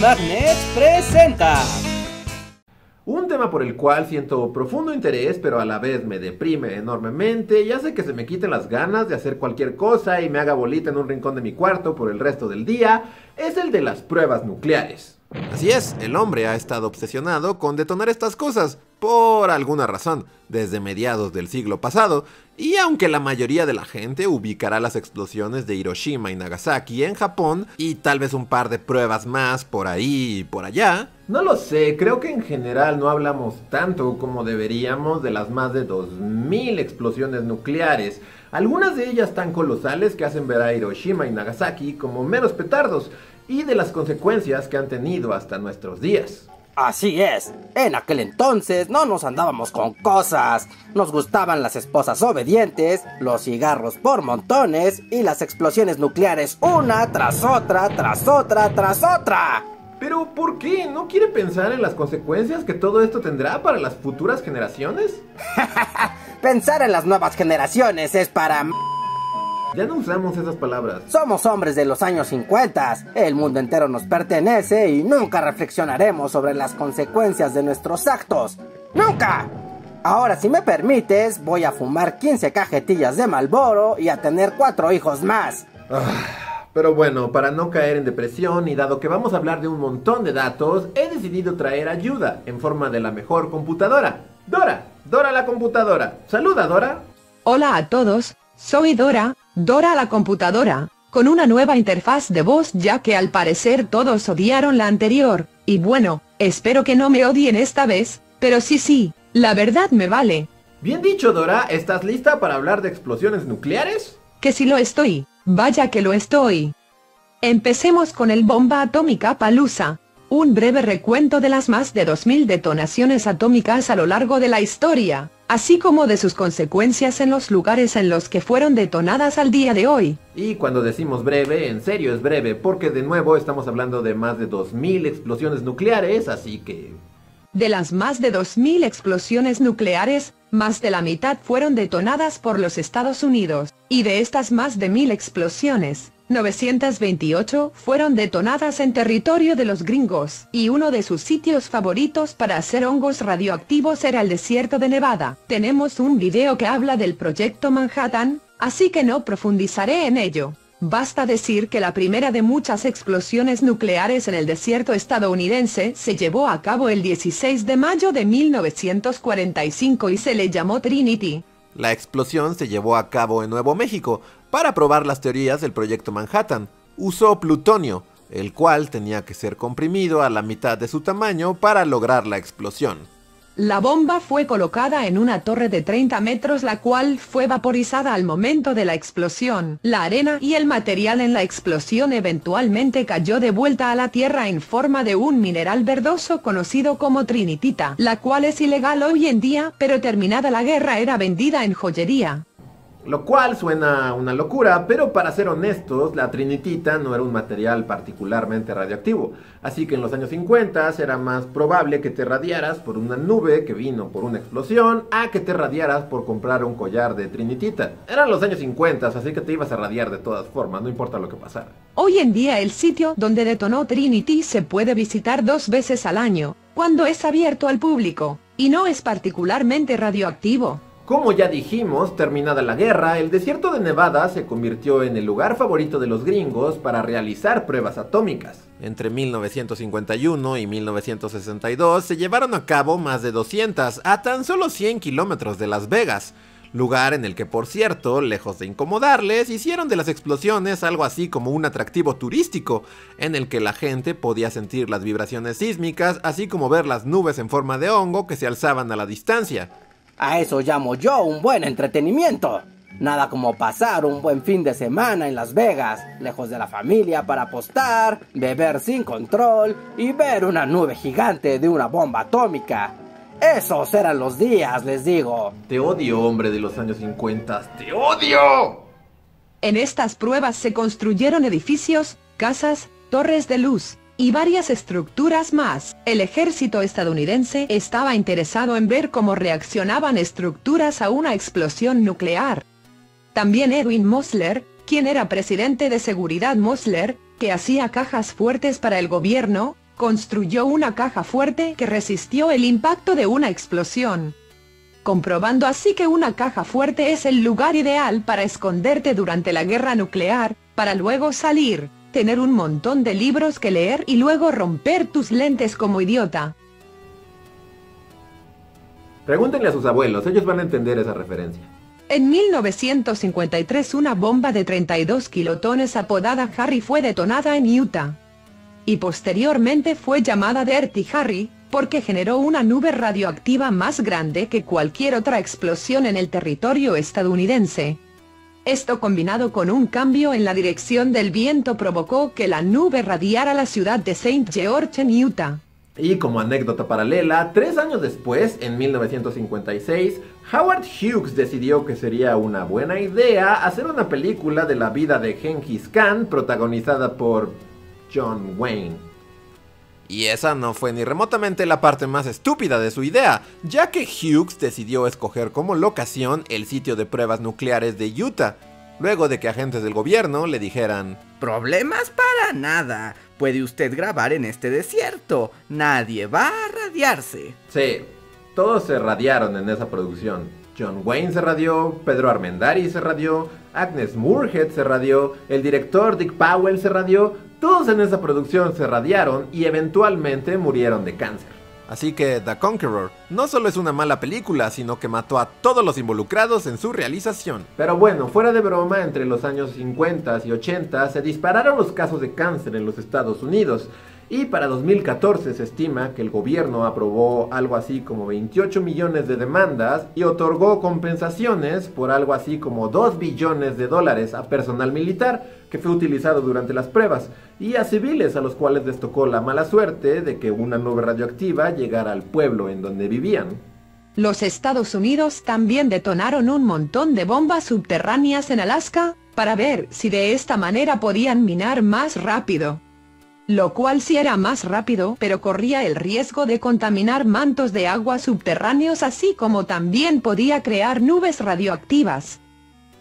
Magnet presenta. Un tema por el cual siento profundo interés, pero a la vez me deprime enormemente y hace que se me quiten las ganas de hacer cualquier cosa y me haga bolita en un rincón de mi cuarto por el resto del día, es el de las pruebas nucleares. Así es, el hombre ha estado obsesionado con detonar estas cosas, por alguna razón, desde mediados del siglo pasado, y aunque la mayoría de la gente ubicará las explosiones de Hiroshima y Nagasaki en Japón, y tal vez un par de pruebas más por ahí y por allá, no lo sé, creo que en general no hablamos tanto como deberíamos de las más de 2.000 explosiones nucleares, algunas de ellas tan colosales que hacen ver a Hiroshima y Nagasaki como meros petardos, y de las consecuencias que han tenido hasta nuestros días. Así es, en aquel entonces no nos andábamos con cosas, nos gustaban las esposas obedientes, los cigarros por montones y las explosiones nucleares una tras otra, tras otra, tras otra. Pero ¿por qué? ¿No quiere pensar en las consecuencias que todo esto tendrá para las futuras generaciones? Pensar en las nuevas generaciones es para... Ya no usamos esas palabras. Somos hombres de los años 50. El mundo entero nos pertenece y nunca reflexionaremos sobre las consecuencias de nuestros actos. ¡Nunca! Ahora, si me permites, voy a fumar 15 cajetillas de Malboro y a tener cuatro hijos más. Ah, pero bueno, para no caer en depresión y dado que vamos a hablar de un montón de datos, he decidido traer ayuda en forma de la mejor computadora. Dora, Dora la computadora. Saluda, Dora. Hola a todos, soy Dora, Dora la computadora, con una nueva interfaz de voz ya que al parecer todos odiaron la anterior, y bueno, espero que no me odien esta vez, pero sí sí, la verdad me vale. Bien dicho, Dora, ¿estás lista para hablar de explosiones nucleares? Que si lo estoy, vaya que lo estoy. Empecemos con el bomba atómica Palusa. Un breve recuento de las más de 2.000 detonaciones atómicas a lo largo de la historia así como de sus consecuencias en los lugares en los que fueron detonadas al día de hoy. Y cuando decimos breve, en serio es breve, porque de nuevo estamos hablando de más de 2.000 explosiones nucleares, así que... De las más de 2.000 explosiones nucleares, más de la mitad fueron detonadas por los Estados Unidos, y de estas más de 1.000 explosiones, 928 fueron detonadas en territorio de los gringos, y uno de sus sitios favoritos para hacer hongos radioactivos era el desierto de Nevada. Tenemos un video que habla del proyecto Manhattan, así que no profundizaré en ello. Basta decir que la primera de muchas explosiones nucleares en el desierto estadounidense se llevó a cabo el 16 de mayo de 1945 y se le llamó Trinity. La explosión se llevó a cabo en Nuevo México para probar las teorías del proyecto Manhattan. Usó plutonio, el cual tenía que ser comprimido a la mitad de su tamaño para lograr la explosión. La bomba fue colocada en una torre de 30 metros la cual fue vaporizada al momento de la explosión. La arena y el material en la explosión eventualmente cayó de vuelta a la tierra en forma de un mineral verdoso conocido como trinitita, la cual es ilegal hoy en día, pero terminada la guerra era vendida en joyería. Lo cual suena una locura, pero para ser honestos, la trinitita no era un material particularmente radioactivo. Así que en los años 50 era más probable que te radiaras por una nube que vino por una explosión a que te radiaras por comprar un collar de trinitita. Eran los años 50, así que te ibas a radiar de todas formas, no importa lo que pasara. Hoy en día el sitio donde detonó Trinity se puede visitar dos veces al año, cuando es abierto al público, y no es particularmente radioactivo. Como ya dijimos, terminada la guerra, el desierto de Nevada se convirtió en el lugar favorito de los gringos para realizar pruebas atómicas. Entre 1951 y 1962 se llevaron a cabo más de 200 a tan solo 100 kilómetros de Las Vegas, lugar en el que por cierto, lejos de incomodarles, hicieron de las explosiones algo así como un atractivo turístico, en el que la gente podía sentir las vibraciones sísmicas, así como ver las nubes en forma de hongo que se alzaban a la distancia. A eso llamo yo un buen entretenimiento. Nada como pasar un buen fin de semana en Las Vegas, lejos de la familia para apostar, beber sin control y ver una nube gigante de una bomba atómica. Esos eran los días, les digo. Te odio, hombre de los años 50. ¡Te odio! En estas pruebas se construyeron edificios, casas, torres de luz, y varias estructuras más. El ejército estadounidense estaba interesado en ver cómo reaccionaban estructuras a una explosión nuclear. También Edwin Mosler, quien era presidente de seguridad Mosler, que hacía cajas fuertes para el gobierno, construyó una caja fuerte que resistió el impacto de una explosión. Comprobando así que una caja fuerte es el lugar ideal para esconderte durante la guerra nuclear, para luego salir, tener un montón de libros que leer y luego romper tus lentes como idiota. Pregúntenle a sus abuelos, ellos van a entender esa referencia. En 1953 una bomba de 32 kilotones apodada Harry fue detonada en Utah. Y posteriormente fue llamada Dirty Harry, porque generó una nube radioactiva más grande que cualquier otra explosión en el territorio estadounidense. Esto combinado con un cambio en la dirección del viento provocó que la nube radiara la ciudad de St. George en Utah. Y como anécdota paralela, tres años después, en 1956, Howard Hughes decidió que sería una buena idea hacer una película de la vida de Genghis Khan protagonizada por John Wayne. Y esa no fue ni remotamente la parte más estúpida de su idea, ya que Hughes decidió escoger como locación el sitio de pruebas nucleares de Utah, luego de que agentes del gobierno le dijeran, Problemas para nada, puede usted grabar en este desierto, nadie va a radiarse. Sí, todos se radiaron en esa producción. John Wayne se radió, Pedro Armendari se radió, Agnes Moorehead se radió, el director Dick Powell se radió, todos en esa producción se radiaron y eventualmente murieron de cáncer. Así que The Conqueror no solo es una mala película, sino que mató a todos los involucrados en su realización. Pero bueno, fuera de broma, entre los años 50 y 80 se dispararon los casos de cáncer en los Estados Unidos. Y para 2014 se estima que el gobierno aprobó algo así como 28 millones de demandas y otorgó compensaciones por algo así como 2 billones de dólares a personal militar que fue utilizado durante las pruebas y a civiles a los cuales les tocó la mala suerte de que una nube radioactiva llegara al pueblo en donde vivían. Los Estados Unidos también detonaron un montón de bombas subterráneas en Alaska, para ver si de esta manera podían minar más rápido lo cual sí era más rápido pero corría el riesgo de contaminar mantos de agua subterráneos así como también podía crear nubes radioactivas.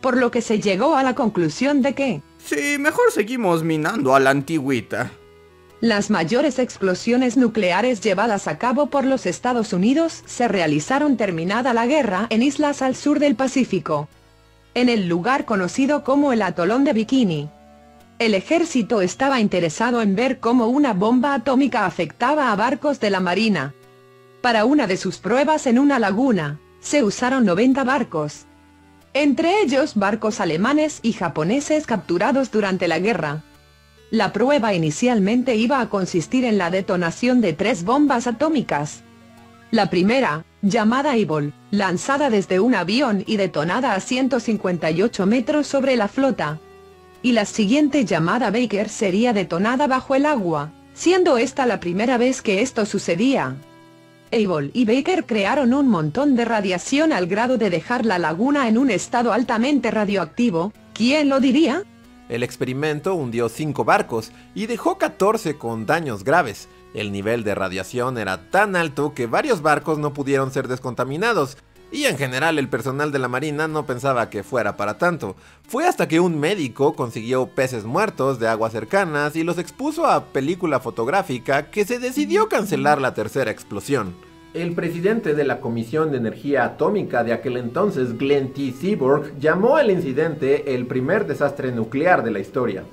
Por lo que se llegó a la conclusión de que... Sí, mejor seguimos minando a la antigüita. Las mayores explosiones nucleares llevadas a cabo por los Estados Unidos se realizaron terminada la guerra en islas al sur del Pacífico. En el lugar conocido como el atolón de Bikini. El ejército estaba interesado en ver cómo una bomba atómica afectaba a barcos de la Marina. Para una de sus pruebas en una laguna, se usaron 90 barcos. Entre ellos barcos alemanes y japoneses capturados durante la guerra. La prueba inicialmente iba a consistir en la detonación de tres bombas atómicas. La primera, llamada Evil, lanzada desde un avión y detonada a 158 metros sobre la flota, y la siguiente llamada Baker sería detonada bajo el agua, siendo esta la primera vez que esto sucedía. Abel y Baker crearon un montón de radiación al grado de dejar la laguna en un estado altamente radioactivo, ¿quién lo diría? El experimento hundió 5 barcos y dejó 14 con daños graves. El nivel de radiación era tan alto que varios barcos no pudieron ser descontaminados, y en general el personal de la marina no pensaba que fuera para tanto. Fue hasta que un médico consiguió peces muertos de aguas cercanas y los expuso a película fotográfica que se decidió cancelar la tercera explosión. El presidente de la Comisión de Energía Atómica de aquel entonces, Glenn T. Seaborg, llamó al incidente el primer desastre nuclear de la historia.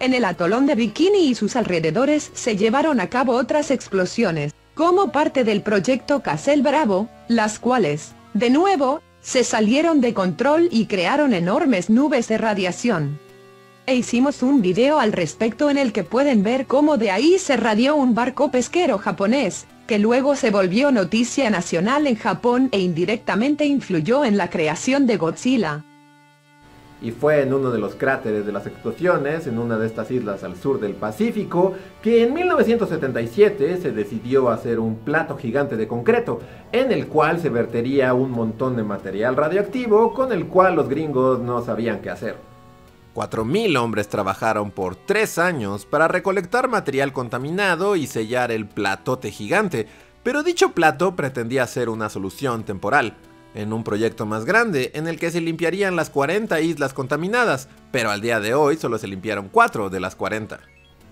En el atolón de Bikini y sus alrededores se llevaron a cabo otras explosiones, como parte del proyecto Castle Bravo, las cuales, de nuevo, se salieron de control y crearon enormes nubes de radiación. E hicimos un video al respecto en el que pueden ver cómo de ahí se radió un barco pesquero japonés, que luego se volvió noticia nacional en Japón e indirectamente influyó en la creación de Godzilla y fue en uno de los cráteres de las explosiones, en una de estas islas al sur del Pacífico, que en 1977 se decidió hacer un plato gigante de concreto, en el cual se vertería un montón de material radioactivo con el cual los gringos no sabían qué hacer. 4.000 hombres trabajaron por 3 años para recolectar material contaminado y sellar el platote gigante, pero dicho plato pretendía ser una solución temporal en un proyecto más grande en el que se limpiarían las 40 islas contaminadas, pero al día de hoy solo se limpiaron 4 de las 40.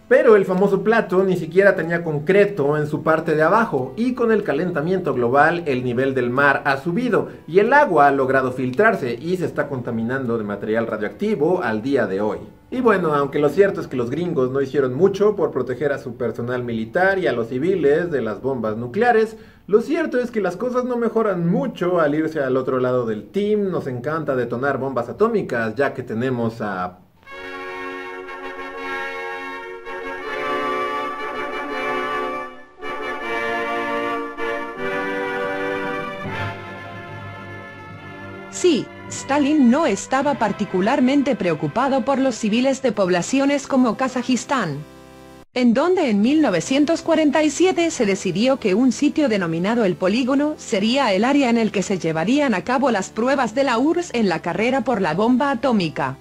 Pero el famoso plato ni siquiera tenía concreto en su parte de abajo y con el calentamiento global el nivel del mar ha subido y el agua ha logrado filtrarse y se está contaminando de material radioactivo al día de hoy. Y bueno, aunque lo cierto es que los gringos no hicieron mucho por proteger a su personal militar y a los civiles de las bombas nucleares, lo cierto es que las cosas no mejoran mucho al irse al otro lado del team. Nos encanta detonar bombas atómicas ya que tenemos a Sí, Stalin no estaba particularmente preocupado por los civiles de poblaciones como Kazajistán, en donde en 1947 se decidió que un sitio denominado el polígono sería el área en el que se llevarían a cabo las pruebas de la URSS en la carrera por la bomba atómica.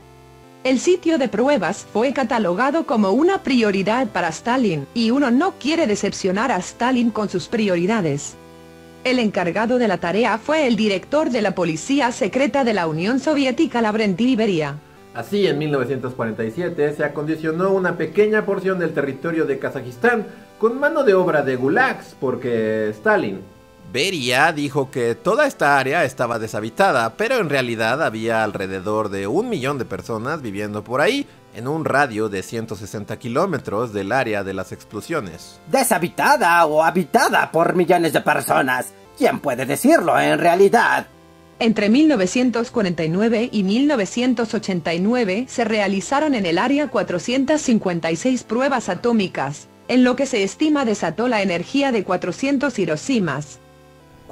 El sitio de pruebas fue catalogado como una prioridad para Stalin, y uno no quiere decepcionar a Stalin con sus prioridades. El encargado de la tarea fue el director de la Policía Secreta de la Unión Soviética Lavrenti Beria. Así, en 1947 se acondicionó una pequeña porción del territorio de Kazajistán con mano de obra de gulags, porque Stalin. Beria dijo que toda esta área estaba deshabitada, pero en realidad había alrededor de un millón de personas viviendo por ahí, en un radio de 160 kilómetros del área de las explosiones. ¿Deshabitada o habitada por millones de personas? ¿Quién puede decirlo en realidad? Entre 1949 y 1989 se realizaron en el área 456 pruebas atómicas, en lo que se estima desató la energía de 400 Hiroshimas.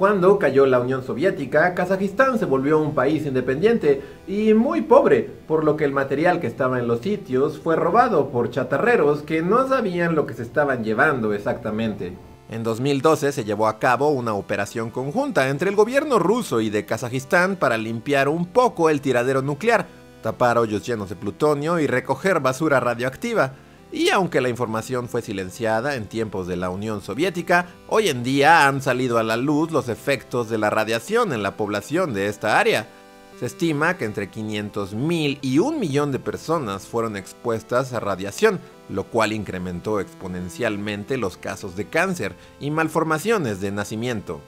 Cuando cayó la Unión Soviética, Kazajistán se volvió un país independiente y muy pobre, por lo que el material que estaba en los sitios fue robado por chatarreros que no sabían lo que se estaban llevando exactamente. En 2012 se llevó a cabo una operación conjunta entre el gobierno ruso y de Kazajistán para limpiar un poco el tiradero nuclear, tapar hoyos llenos de plutonio y recoger basura radioactiva. Y aunque la información fue silenciada en tiempos de la Unión Soviética, hoy en día han salido a la luz los efectos de la radiación en la población de esta área. Se estima que entre 500.000 y un millón de personas fueron expuestas a radiación, lo cual incrementó exponencialmente los casos de cáncer y malformaciones de nacimiento.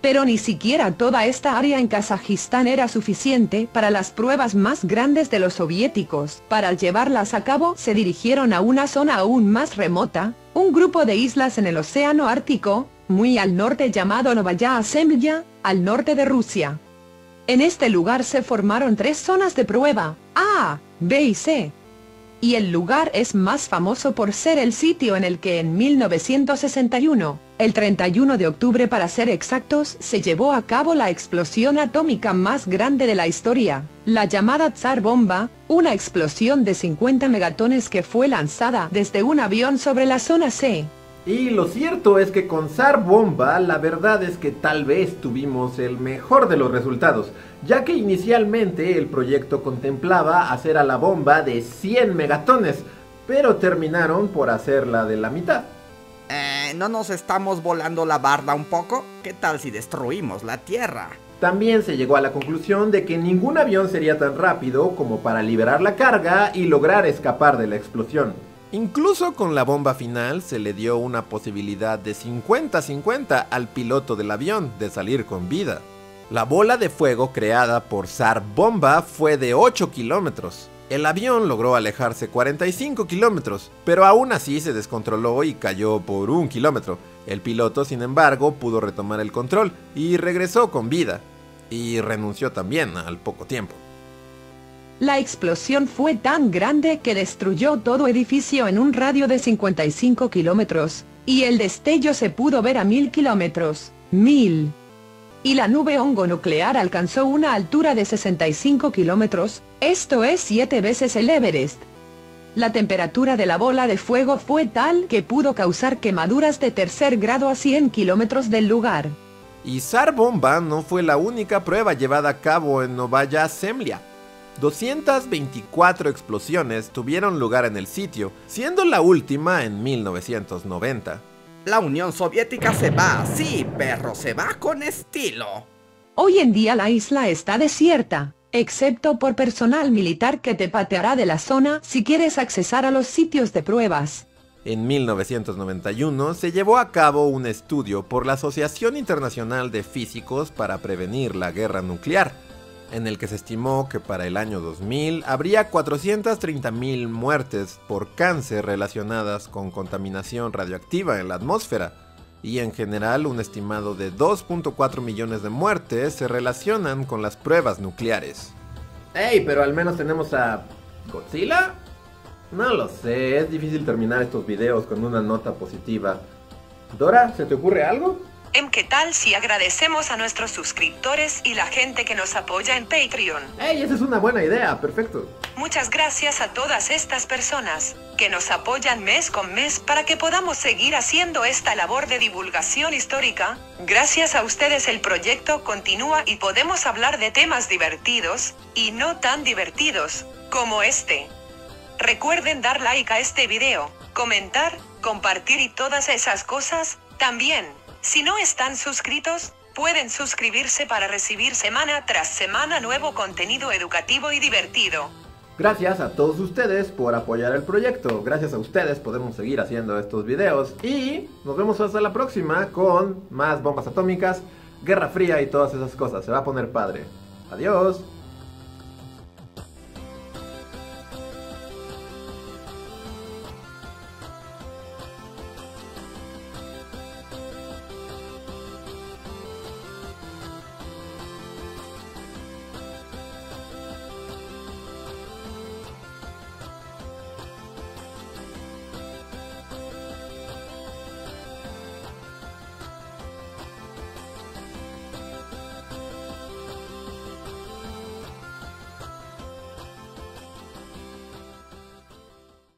Pero ni siquiera toda esta área en Kazajistán era suficiente para las pruebas más grandes de los soviéticos. Para llevarlas a cabo se dirigieron a una zona aún más remota, un grupo de islas en el Océano Ártico, muy al norte llamado Novaya Zemlya, al norte de Rusia. En este lugar se formaron tres zonas de prueba, A, B y C y el lugar es más famoso por ser el sitio en el que en 1961, el 31 de octubre para ser exactos, se llevó a cabo la explosión atómica más grande de la historia, la llamada Tsar Bomba, una explosión de 50 megatones que fue lanzada desde un avión sobre la zona C. Y lo cierto es que con Tsar Bomba la verdad es que tal vez tuvimos el mejor de los resultados, ya que inicialmente el proyecto contemplaba hacer a la bomba de 100 megatones, pero terminaron por hacerla de la mitad. Eh, ¿No nos estamos volando la barda un poco? ¿Qué tal si destruimos la Tierra? También se llegó a la conclusión de que ningún avión sería tan rápido como para liberar la carga y lograr escapar de la explosión. Incluso con la bomba final se le dio una posibilidad de 50-50 al piloto del avión de salir con vida. La bola de fuego creada por Tsar Bomba fue de 8 kilómetros. El avión logró alejarse 45 kilómetros, pero aún así se descontroló y cayó por un kilómetro. El piloto, sin embargo, pudo retomar el control y regresó con vida. Y renunció también al poco tiempo. La explosión fue tan grande que destruyó todo edificio en un radio de 55 kilómetros, y el destello se pudo ver a mil kilómetros. Mil. Y la nube hongo nuclear alcanzó una altura de 65 kilómetros, esto es siete veces el Everest. La temperatura de la bola de fuego fue tal que pudo causar quemaduras de tercer grado a 100 kilómetros del lugar. Y Tsar Bomba no fue la única prueba llevada a cabo en Novaya Zemlya. 224 explosiones tuvieron lugar en el sitio, siendo la última en 1990. La Unión Soviética se va, sí, perro, se va con estilo. Hoy en día la isla está desierta, excepto por personal militar que te pateará de la zona si quieres accesar a los sitios de pruebas. En 1991 se llevó a cabo un estudio por la Asociación Internacional de Físicos para prevenir la guerra nuclear, en el que se estimó que para el año 2000 habría 430.000 muertes por cáncer relacionadas con contaminación radioactiva en la atmósfera, y en general un estimado de 2.4 millones de muertes se relacionan con las pruebas nucleares. ¡Ey! Pero al menos tenemos a Godzilla. No lo sé, es difícil terminar estos videos con una nota positiva. Dora, ¿se te ocurre algo? ¿En qué tal si agradecemos a nuestros suscriptores y la gente que nos apoya en Patreon? ¡Ey! Esa es una buena idea, perfecto. Muchas gracias a todas estas personas que nos apoyan mes con mes para que podamos seguir haciendo esta labor de divulgación histórica. Gracias a ustedes el proyecto continúa y podemos hablar de temas divertidos y no tan divertidos como este. Recuerden dar like a este video, comentar, compartir y todas esas cosas. También, si no están suscritos, pueden suscribirse para recibir semana tras semana nuevo contenido educativo y divertido. Gracias a todos ustedes por apoyar el proyecto. Gracias a ustedes podemos seguir haciendo estos videos. Y nos vemos hasta la próxima con más bombas atómicas, guerra fría y todas esas cosas. Se va a poner padre. Adiós.